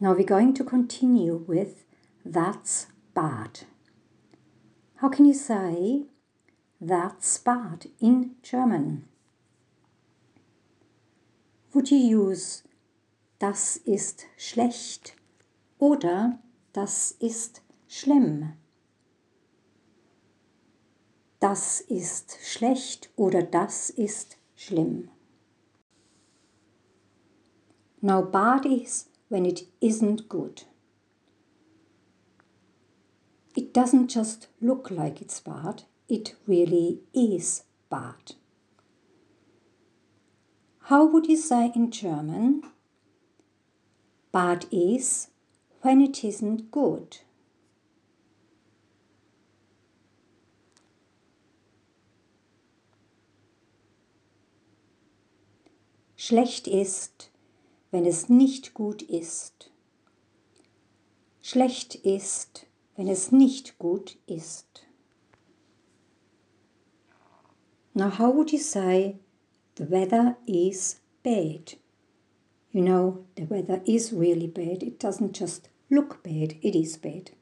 Now we're going to continue with that's bad. How can you say that's bad in German? Would you use das ist schlecht oder das ist schlimm? Das ist schlecht oder das ist schlimm. Now bad is when it isn't good. It doesn't just look like it's bad, it really is bad. How would you say in German? Bad is when it isn't good. Schlecht ist, wenn es nicht gut ist. Schlecht ist, wenn es nicht gut ist. Now, how would you say the weather is bad? You know, the weather is really bad. It doesn't just look bad, it is bad.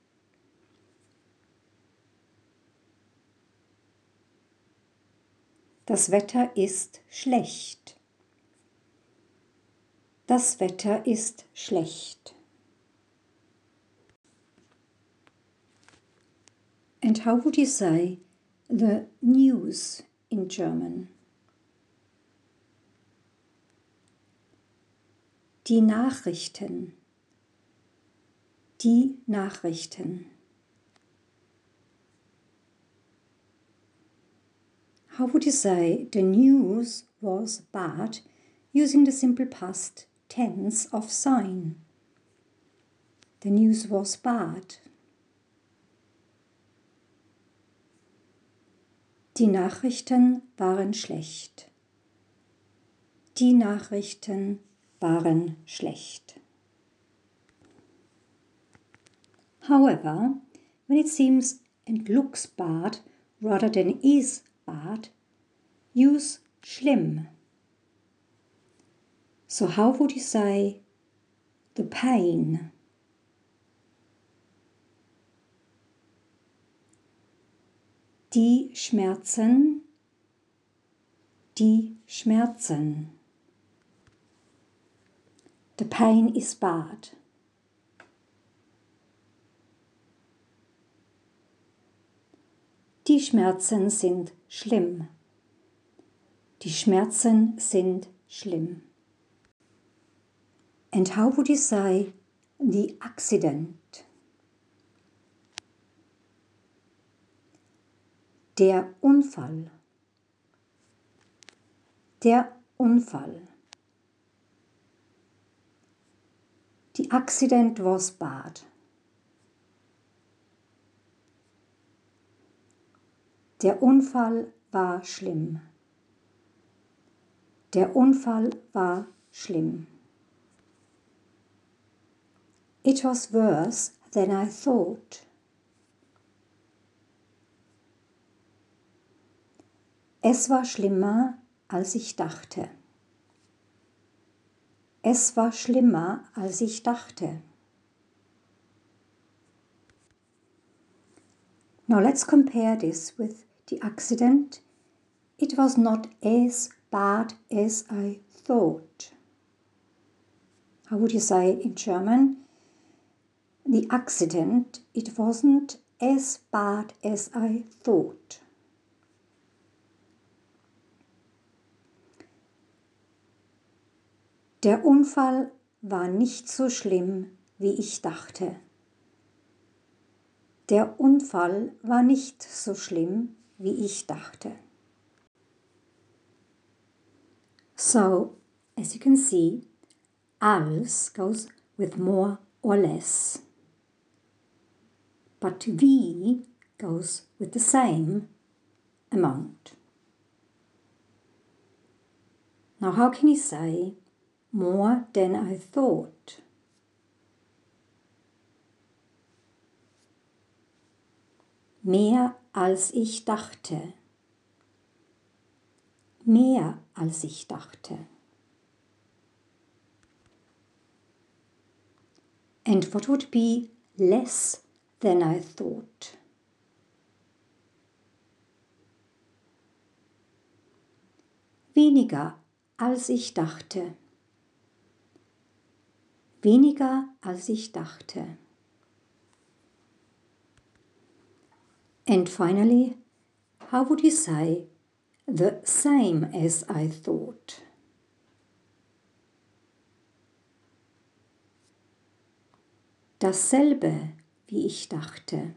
Das Wetter ist schlecht. Das Wetter ist schlecht. And how would you say the news in German? Die Nachrichten. Die Nachrichten. How would you say the news was bad using the simple past tense of sign? The news was bad. Die Nachrichten waren schlecht. Die Nachrichten waren schlecht. However, when it seems and looks bad rather than is bad, use schlimm. So, how would you say the pain? Die Schmerzen, die Schmerzen. The pain is bad. Die Schmerzen sind schlimm. Die Schmerzen sind schlimm. And how would you say the accident? Der Unfall. Der Unfall. The accident was bad. Der Unfall war schlimm. Der Unfall war schlimm. It was worse than I thought. Es war schlimmer, als ich dachte. Es war schlimmer, als ich dachte. Now let's compare this with the accident. It was not as bad as I thought. How would you say it in German? The accident, it wasn't as bad as I thought. Der Unfall war nicht so schlimm, wie ich dachte. Der Unfall war nicht so schlimm, wie ich dachte. So, as you can see, als goes with more or less. But wie goes with the same amount. Now, how can you say more than I thought. Mehr als ich dachte. Mehr als ich dachte. And what would be less than I thought? Weniger als ich dachte. Weniger als ich dachte. And finally, how would you say the same as I thought? Dasselbe, wie ich dachte.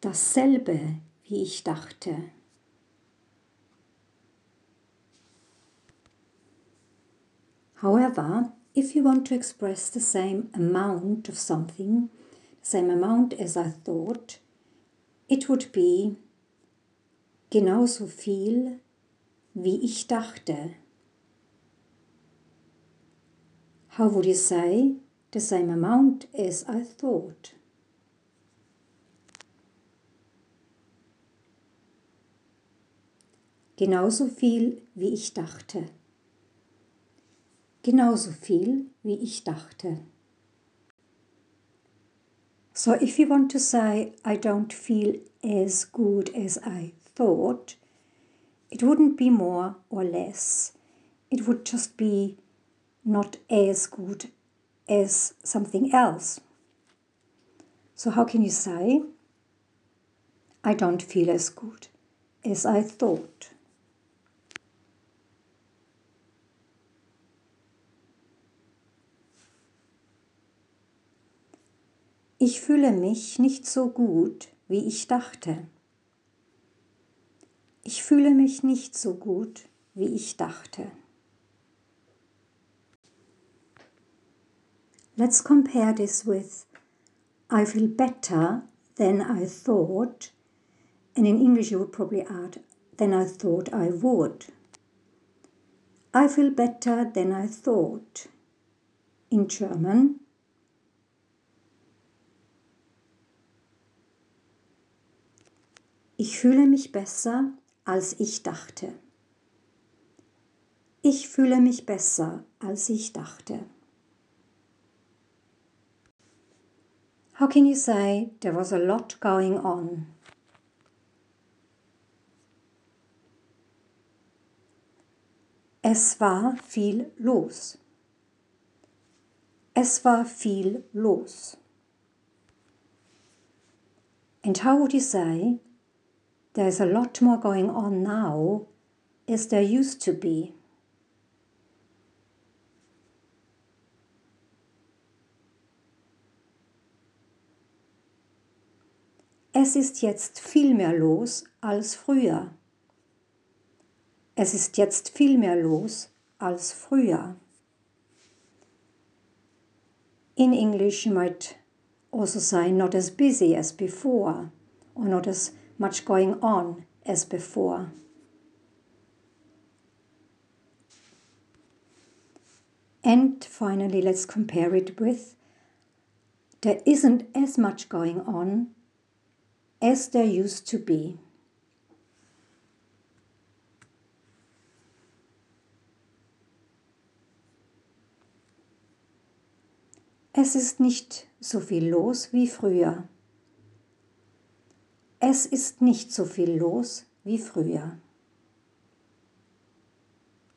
Dasselbe, wie ich dachte. However, if you want to express the same amount of something, the same amount as I thought, it would be genauso viel, wie ich dachte. How would you say the same amount as I thought? Genauso viel, wie ich dachte genauso viel, wie ich dachte. So if you want to say, I don't feel as good as I thought, it wouldn't be more or less. It would just be not as good as something else. So, how can you say, I don't feel as good as I thought? Ich fühle mich nicht so gut, wie ich dachte. Ich fühle mich nicht so gut, wie ich dachte. Let's compare this with I feel better than I thought. And in English, you would probably add than I thought I would. I feel better than I thought. In German, Ich fühle mich besser, als ich dachte. Ich fühle mich besser, als ich dachte. How can you say there was a lot going on? Es war viel los. Es war viel los. And how would you say there's a lot more going on now as there used to be. Es ist jetzt viel mehr los als früher. Es ist jetzt viel mehr los als früher. In English, you might also say not as busy as before, or not as much going on as before. And finally, let's compare it with there isn't as much going on as there used to be. Es ist nicht so viel los wie früher. Es ist nicht so viel los wie früher.